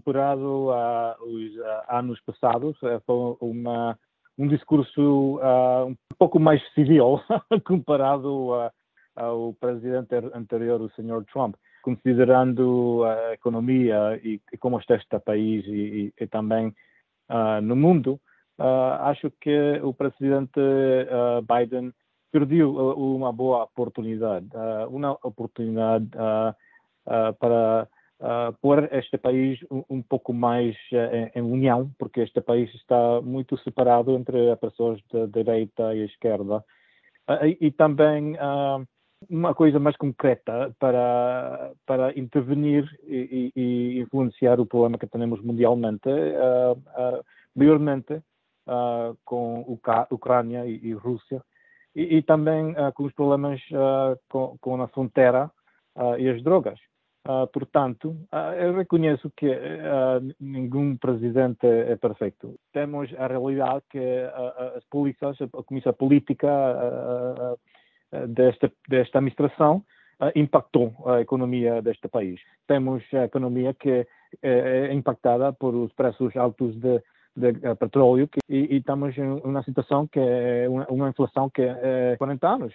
comparado aos anos passados, foi uma, um discurso um pouco mais civil comparado ao presidente anterior, o Sr. Trump considerando a economia e, e como está este país e, e também uh, no mundo, uh, acho que o presidente uh, Biden perdeu uma boa oportunidade, uma oportunidade para pôr este país um, um pouco mais em, em, união, porque este país está muito separado entre as pessoas da direita e esquerda. e, e também uma coisa mais concreta para, para intervenir e, e influenciar o problema que temos mundialmente, uh, uh, maiormente uh, com a Ucrânia e, e Rússia, e, e também uh, com os problemas com, com, a fronteira e as drogas. Portanto, eu reconheço que nenhum presidente é perfeito. Temos a realidade que as polícias, a comissão política, eh, desta, desta administração uh, impactou a economia deste país. Temos a economia que é, é impactada por os preços altos de, de, de petróleo e, e, estamos em uma situação que é uma, uma inflação que é 40 anos.